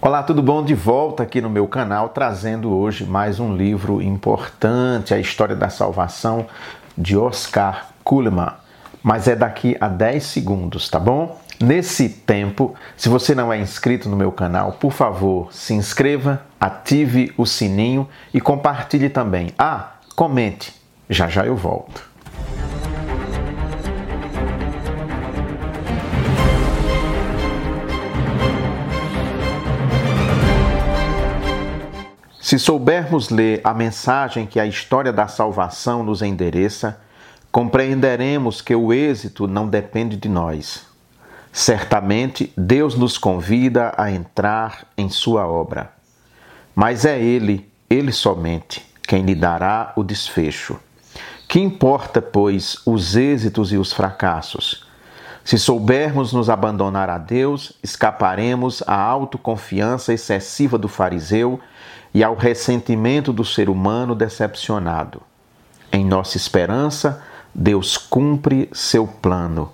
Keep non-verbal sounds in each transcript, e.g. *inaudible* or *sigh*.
Olá, tudo bom? De volta aqui no meu canal, trazendo hoje mais um livro importante, A História da Salvação, de Oscar Kuhlman. Mas é daqui a 10 segundos, tá bom? Nesse tempo, se você não é inscrito no meu canal, por favor, se inscreva, ative o sininho e compartilhe também. Ah, comente. Já já eu volto. Se soubermos ler a mensagem que a história da salvação nos endereça, compreenderemos que o êxito não depende de nós. Certamente Deus nos convida a entrar em Sua obra, mas é Ele, Ele somente, quem lhe dará o desfecho. Que importa, pois, os êxitos e os fracassos? Se soubermos nos abandonar a Deus, escaparemos à autoconfiança excessiva do fariseu e ao ressentimento do ser humano decepcionado. Em nossa esperança, Deus cumpre seu plano.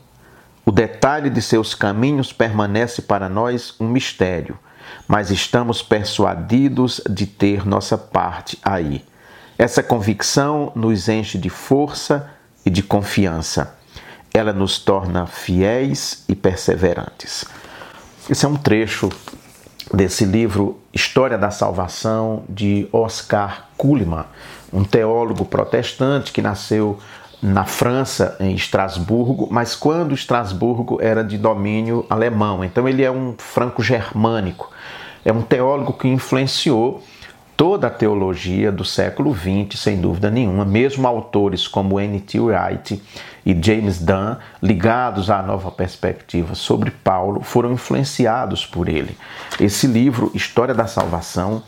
O detalhe de seus caminhos permanece para nós um mistério, mas estamos persuadidos de ter nossa parte aí. Essa convicção nos enche de força e de confiança. Ela nos torna fiéis e perseverantes. Esse é um trecho desse livro História da Salvação de Oscar Kuhlmann, um teólogo protestante que nasceu na França, em Estrasburgo, mas quando Estrasburgo era de domínio alemão. Então ele é um franco-germânico. É um teólogo que influenciou toda a teologia do século XX, sem dúvida nenhuma, mesmo autores como N.T. Wright e James Dunn, ligados à nova perspectiva sobre Paulo, foram influenciados por ele. Esse livro, História da Salvação,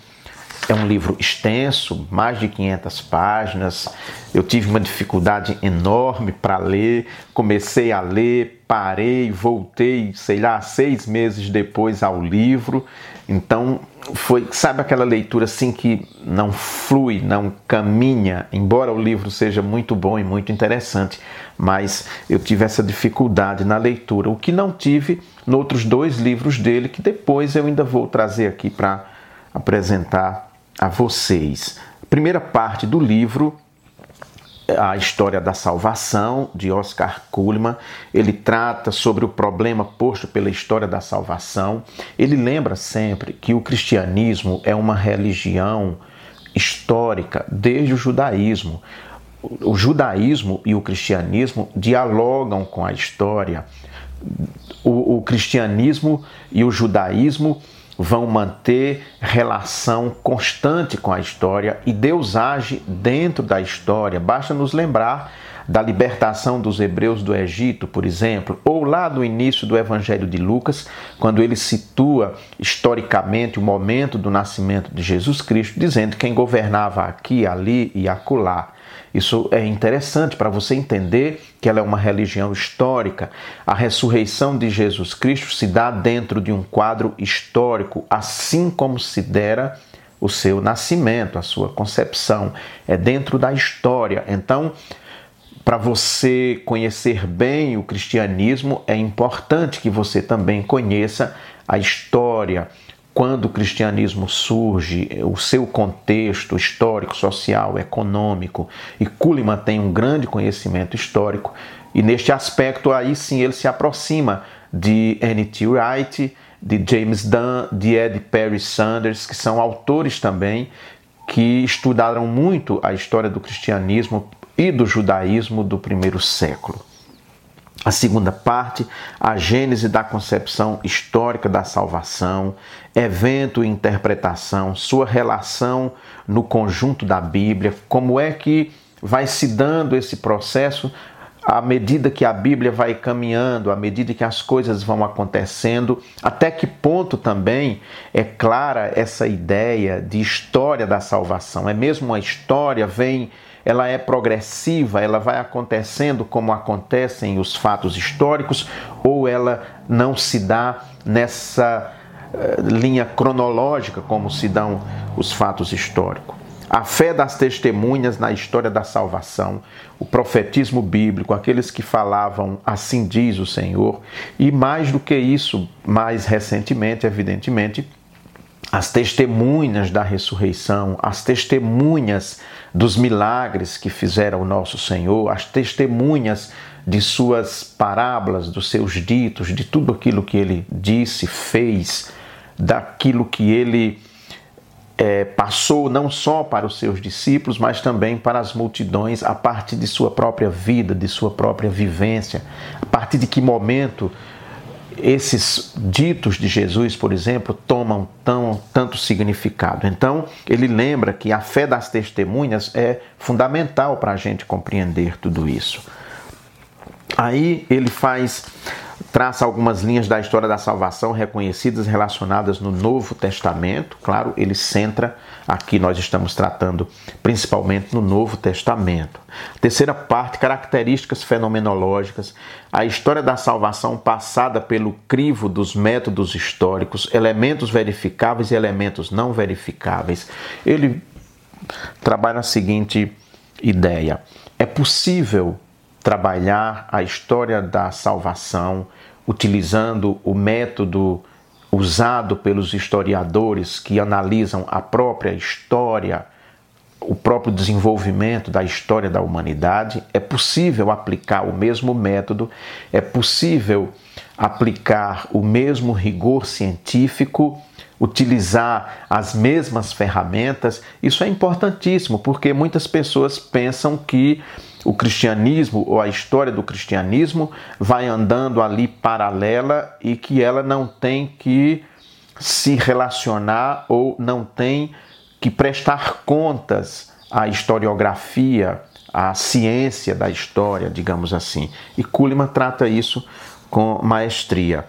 é um livro extenso, mais de 500 páginas. Eu tive uma dificuldade enorme para ler. Comecei a ler, parei, voltei, sei lá, seis meses depois ao livro. Então, foi, sabe aquela leitura assim que não flui, não caminha, embora o livro seja muito bom e muito interessante, mas eu tive essa dificuldade na leitura, o que não tive nos outros dois livros dele, que depois eu ainda vou trazer aqui para apresentar a vocês. Primeira parte do livro, a história da salvação de Oscar Kuhlman. Ele trata sobre o problema posto pela história da salvação. Ele lembra sempre que o cristianismo é uma religião histórica desde o judaísmo. O judaísmo e o cristianismo dialogam com a história. O, o cristianismo e o judaísmo vão manter relação constante com a história e Deus age dentro da história. Basta nos lembrar da libertação dos hebreus do Egito, por exemplo, ou lá do início do Evangelho de Lucas, quando ele situa historicamente o momento do nascimento de Jesus Cristo, dizendo quem governava aqui, ali e acolá. Isso é interessante para você entender que ela é uma religião histórica. A ressurreição de Jesus Cristo se dá dentro de um quadro histórico, assim como se dera o seu nascimento, a sua concepção. É dentro da história. Então, para você conhecer bem o cristianismo, é importante que você também conheça a história, quando o cristianismo surge, o seu contexto histórico, social, econômico, e Kuhlman tem um grande conhecimento histórico, e neste aspecto aí sim ele se aproxima de N.T. Wright, de James Dunn, de Ed Perry Sanders, que são autores também que estudaram muito a história do cristianismo e do judaísmo do primeiro século. A segunda parte, a gênese da concepção histórica da salvação, evento e interpretação, sua relação no conjunto da Bíblia, como é que vai se dando esse processo à medida que a Bíblia vai caminhando, à medida que as coisas vão acontecendo, até que ponto também é clara essa ideia de história da salvação. É mesmo uma história, vem ela é progressiva, ela vai acontecendo como acontecem os fatos históricos, ou ela não se dá nessa uh, linha cronológica como se dão os fatos históricos. A fé das testemunhas na história da salvação, o profetismo bíblico, aqueles que falavam assim diz o Senhor, e mais do que isso, mais recentemente, evidentemente, as testemunhas da ressurreição, as testemunhas dos milagres que fizeram o nosso Senhor, as testemunhas de suas parábolas, dos seus ditos, de tudo aquilo que ele disse, fez, daquilo que ele é, passou não só para os seus discípulos, mas também para as multidões a partir de sua própria vida, de sua própria vivência, a partir de que momento esses ditos de Jesus, por exemplo, tomam tão, tanto significado. Então, ele lembra que a fé das testemunhas é fundamental para a gente compreender tudo isso. Aí ele faz traça algumas linhas da história da salvação reconhecidas relacionadas no Novo Testamento. Claro, ele centra aqui nós estamos tratando principalmente no Novo Testamento. Terceira parte, características fenomenológicas, a história da salvação passada pelo crivo dos métodos históricos, elementos verificáveis e elementos não verificáveis. Ele trabalha a seguinte ideia: é possível trabalhar a história da salvação utilizando o método usado pelos historiadores que analisam a própria história, o próprio desenvolvimento da história da humanidade, é possível aplicar o mesmo método, é possível aplicar o mesmo rigor científico, utilizar as mesmas ferramentas. Isso é importantíssimo porque muitas pessoas pensam que o cristianismo ou a história do cristianismo vai andando ali paralela e que ela não tem que se relacionar ou não tem que prestar contas à historiografia, à ciência da história, digamos assim. E Kuhlman trata isso com maestria.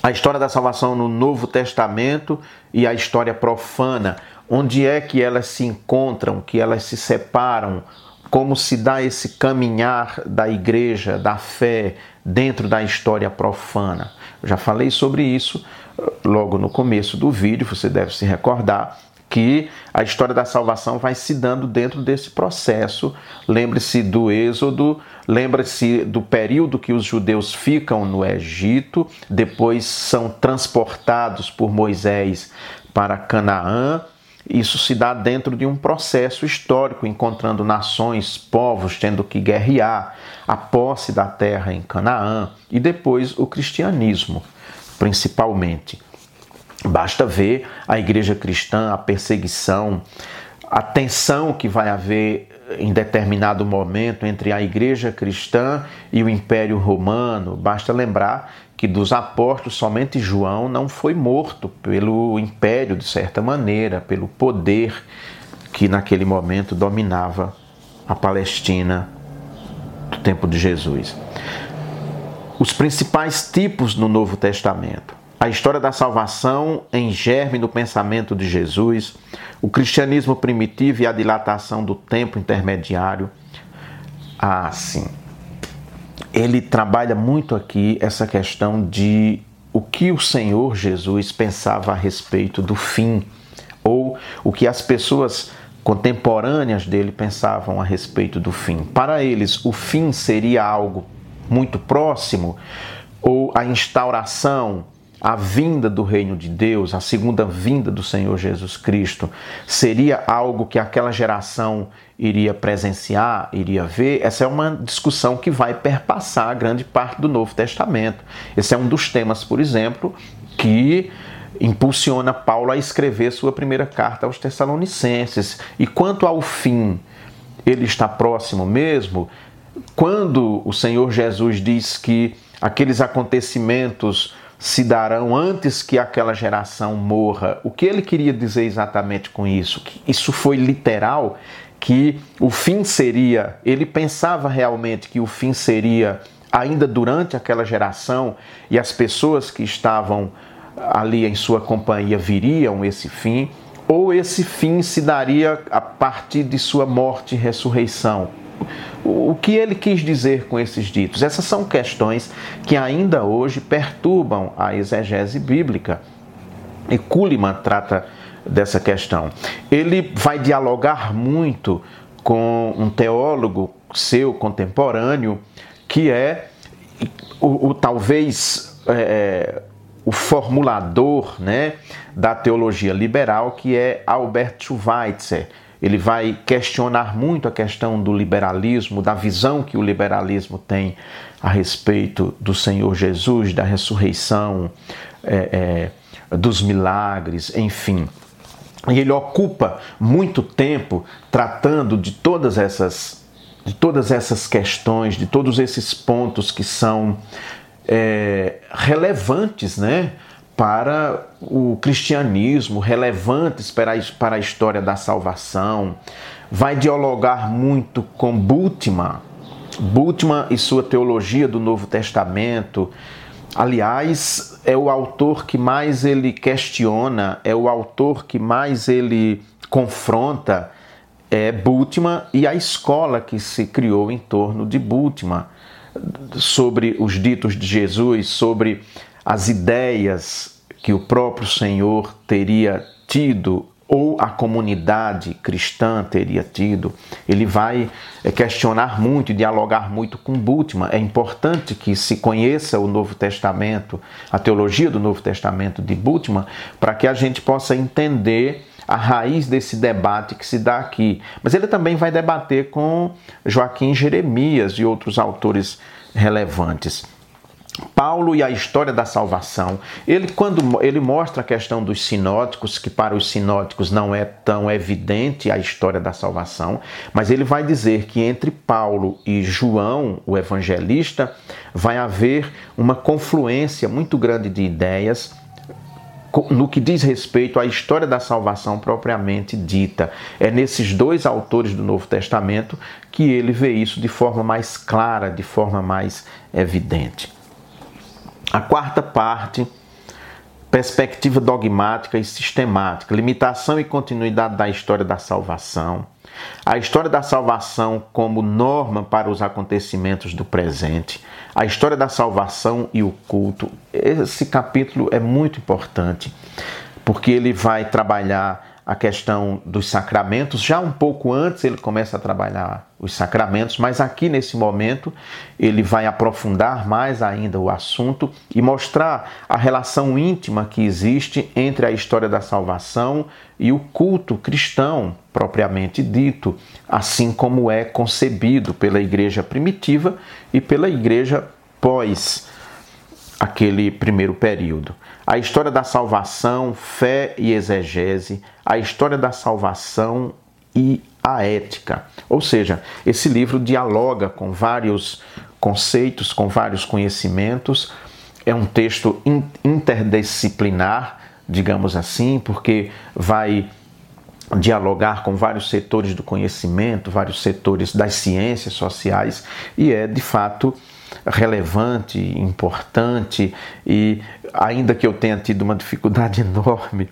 A história da salvação no Novo Testamento e a história profana, onde é que elas se encontram, que elas se separam, como se dá esse caminhar da igreja, da fé, dentro da história profana. Eu já falei sobre isso eh, logo no começo do vídeo, você deve se recordar que a história da salvação vai se dando dentro desse processo. Lembre-se do Êxodo, lembre-se do período que os judeus ficam no Egito, depois são transportados por Moisés para Canaã isso se dá dentro de um processo histórico, encontrando nações, povos tendo que guerrear, a posse da terra em Canaã e depois o cristianismo, principalmente. Basta ver a igreja cristã, a perseguição, a tensão que vai haver em determinado momento entre a igreja cristã e o Império Romano. Basta lembrar que dos apóstolos somente João não foi morto pelo império, de certa maneira, pelo poder que naquele momento dominava a Palestina do tempo de Jesus. Os principais tipos no Novo Testamento. A história da salvação em germe no pensamento de Jesus, o cristianismo primitivo e a dilatação do tempo intermediário. Ah, sim ele trabalha muito aqui essa questão de o que o Senhor Jesus pensava a respeito do fim, ou o que as pessoas contemporâneas dele pensavam a respeito do fim. Para eles, o fim seria algo muito próximo, ou a instauração, a vinda do reino de Deus, a segunda vinda do Senhor Jesus Cristo, seria algo que aquela geração iria presenciar, iria ver, essa é uma discussão que vai perpassar grande parte do Novo Testamento. Esse é um dos temas, por exemplo, que impulsiona Paulo a escrever sua primeira carta aos Tessalonicenses. E quanto ao fim, ele está próximo mesmo? Quando o Senhor Jesus diz que aqueles acontecimentos se darão antes que aquela geração morra. O que ele queria dizer exatamente com isso? Que isso foi literal? que o fim seria, ele pensava realmente que o fim seria ainda durante aquela geração e as pessoas que estavam ali em sua companhia viriam esse fim, ou esse fim se daria a partir de sua morte e ressurreição. O que ele quis dizer com esses ditos? Essas são questões que ainda hoje perturbam a exegese bíblica. E Kuhlman trata dessa questão. Ele vai dialogar muito com um teólogo seu contemporâneo, que é o, o talvez é, o formulador né, da teologia liberal, que é Albert Schweitzer. Ele vai questionar muito a questão do liberalismo, da visão que o liberalismo tem a respeito do Senhor Jesus, da ressurreição, é, é, dos milagres, enfim. E ele ocupa muito tempo tratando de todas essas, de todas essas questões, de todos esses pontos que são é, relevantes né, para o cristianismo, relevantes para a, história da salvação. Vai dialogar muito com Bultmann, Bultmann e sua teologia do Novo Testamento. Aliás, é o autor que mais ele questiona, é o autor que mais ele confronta é Bultmann e a escola que se criou em torno de Bultmann sobre os ditos de Jesus, sobre as ideias que o próprio Senhor teria tido ou a comunidade cristã teria tido, ele vai eh, questionar muito e dialogar muito com Bultmann. É importante que se conheça o Novo Testamento, a teologia do Novo Testamento de Bultmann, para que a gente possa entender a raiz desse debate que se dá aqui. Mas ele também vai debater com Joaquim Jeremias e outros autores relevantes. Paulo e a história da salvação. Ele quando ele mostra a questão dos sinóticos, que para os sinóticos não é tão evidente a história da salvação, mas ele vai dizer que entre Paulo e João, o evangelista, vai haver uma confluência muito grande de ideias no que diz respeito à história da salvação propriamente dita. É nesses dois autores do Novo Testamento que ele vê isso de forma mais clara, de forma mais evidente. A quarta parte, perspectiva dogmática e sistemática, limitação e continuidade da história da salvação. A história da salvação como norma para os acontecimentos do presente a história da salvação e o culto. Esse capítulo é muito importante, porque ele vai trabalhar a questão dos sacramentos. Já um pouco antes ele começa a trabalhar os sacramentos, mas aqui nesse momento ele vai aprofundar mais ainda o assunto e mostrar a relação íntima que existe entre a história da salvação e o culto cristão propriamente dito, assim como é concebido pela igreja primitiva e pela igreja pós aquele primeiro período. A história da salvação, fé e exegese, a história da salvação e a ética. Ou seja, esse livro dialoga com vários conceitos, com vários conhecimentos. É um texto interdisciplinar, digamos assim, porque vai dialogar com vários setores do conhecimento, vários setores das ciências sociais e é de fato relevante, importante e ainda que eu tenha tido uma dificuldade *laughs* enorme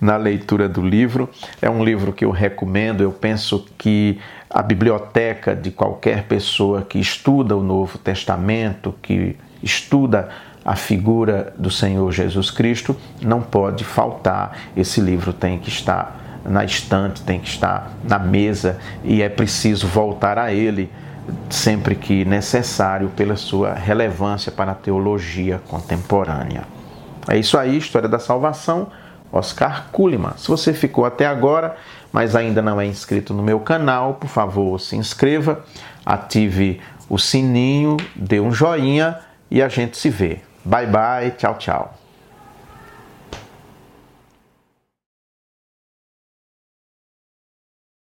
na leitura do livro, é um livro que eu recomendo. Eu penso que a biblioteca de qualquer pessoa que estuda o Novo Testamento, que estuda a figura do Senhor Jesus Cristo, não pode faltar. Esse livro tem que estar na estante, tem que estar na mesa e é preciso voltar a ele sempre que necessário pela sua relevância para a teologia contemporânea. É isso aí, História da Salvação, Oscar Kuhlman. Se você ficou até agora, mas ainda não é inscrito no meu canal, por favor, se inscreva, ative o sininho, dê um joinha e a gente se vê. Bye bye, tchau, tchau.